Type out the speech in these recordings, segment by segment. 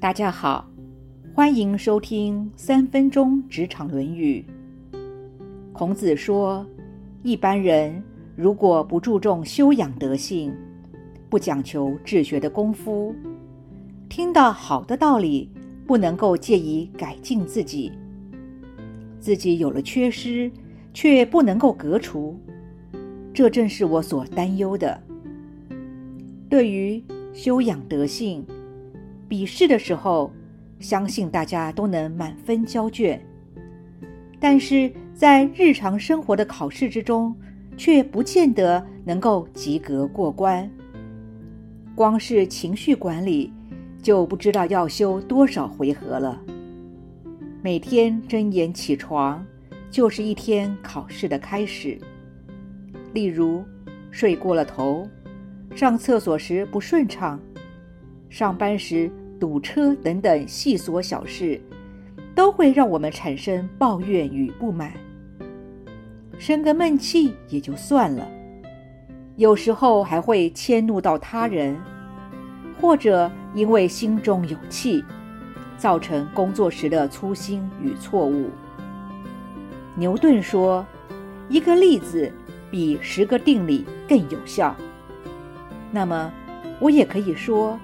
大家好，欢迎收听三分钟职场《论语》。孔子说，一般人如果不注重修养德性，不讲求治学的功夫，听到好的道理，不能够借以改进自己，自己有了缺失，却不能够革除，这正是我所担忧的。对于修养德性，笔试的时候，相信大家都能满分交卷，但是在日常生活的考试之中，却不见得能够及格过关。光是情绪管理，就不知道要修多少回合了。每天睁眼起床，就是一天考试的开始。例如，睡过了头，上厕所时不顺畅。上班时堵车等等细琐小事，都会让我们产生抱怨与不满。生个闷气也就算了，有时候还会迁怒到他人，或者因为心中有气，造成工作时的粗心与错误。牛顿说：“一个例子比十个定理更有效。”那么，我也可以说。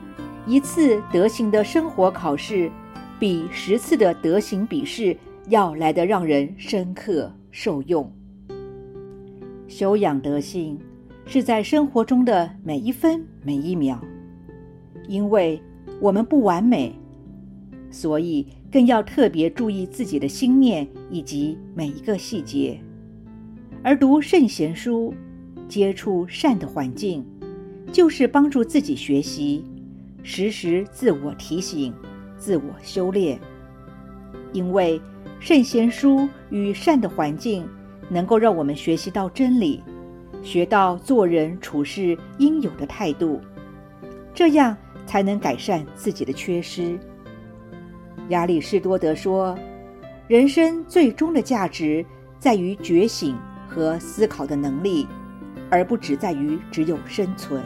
一次德行的生活考试，比十次的德行笔试要来得让人深刻受用。修养德性，是在生活中的每一分每一秒。因为我们不完美，所以更要特别注意自己的心念以及每一个细节。而读圣贤书，接触善的环境，就是帮助自己学习。时时自我提醒、自我修炼，因为圣贤书与善的环境，能够让我们学习到真理，学到做人处事应有的态度，这样才能改善自己的缺失。亚里士多德说：“人生最终的价值在于觉醒和思考的能力，而不只在于只有生存。”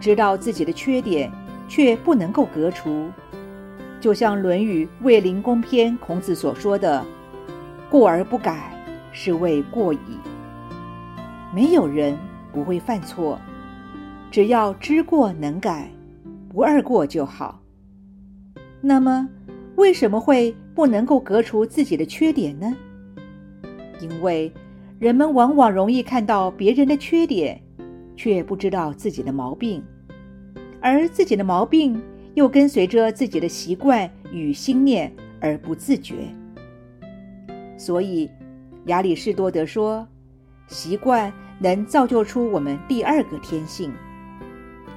知道自己的缺点，却不能够革除，就像《论语·卫灵公篇》孔子所说的：“过而不改，是谓过矣。”没有人不会犯错，只要知过能改，不二过就好。那么，为什么会不能够革除自己的缺点呢？因为人们往往容易看到别人的缺点。却不知道自己的毛病，而自己的毛病又跟随着自己的习惯与心念而不自觉。所以，亚里士多德说：“习惯能造就出我们第二个天性。”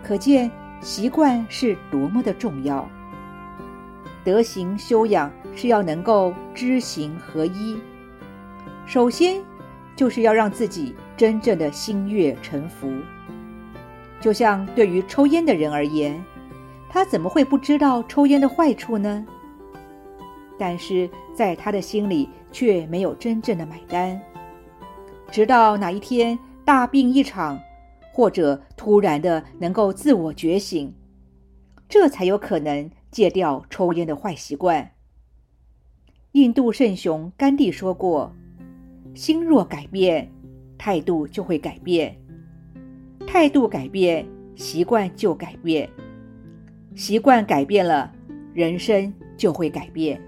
可见习惯是多么的重要。德行修养是要能够知行合一，首先就是要让自己。真正的心悦诚服，就像对于抽烟的人而言，他怎么会不知道抽烟的坏处呢？但是在他的心里却没有真正的买单。直到哪一天大病一场，或者突然的能够自我觉醒，这才有可能戒掉抽烟的坏习惯。印度圣雄甘地说过：“心若改变。”态度就会改变，态度改变，习惯就改变，习惯改变了，人生就会改变。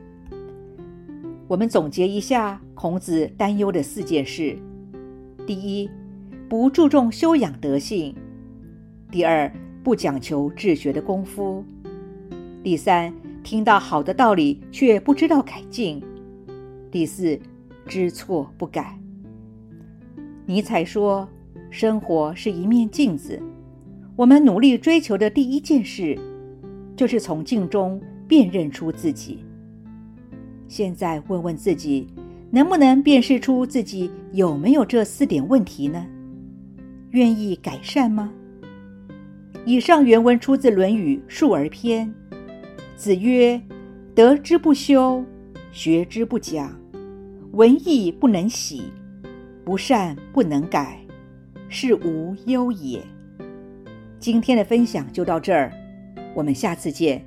我们总结一下孔子担忧的四件事：第一，不注重修养德性；第二，不讲求治学的功夫；第三，听到好的道理却不知道改进；第四，知错不改。尼采说：“生活是一面镜子，我们努力追求的第一件事，就是从镜中辨认出自己。现在问问自己，能不能辨识出自己有没有这四点问题呢？愿意改善吗？”以上原文出自《论语·述而篇》。子曰：“德之不修，学之不讲，文艺不能喜。”不善不能改，是无忧也。今天的分享就到这儿，我们下次见。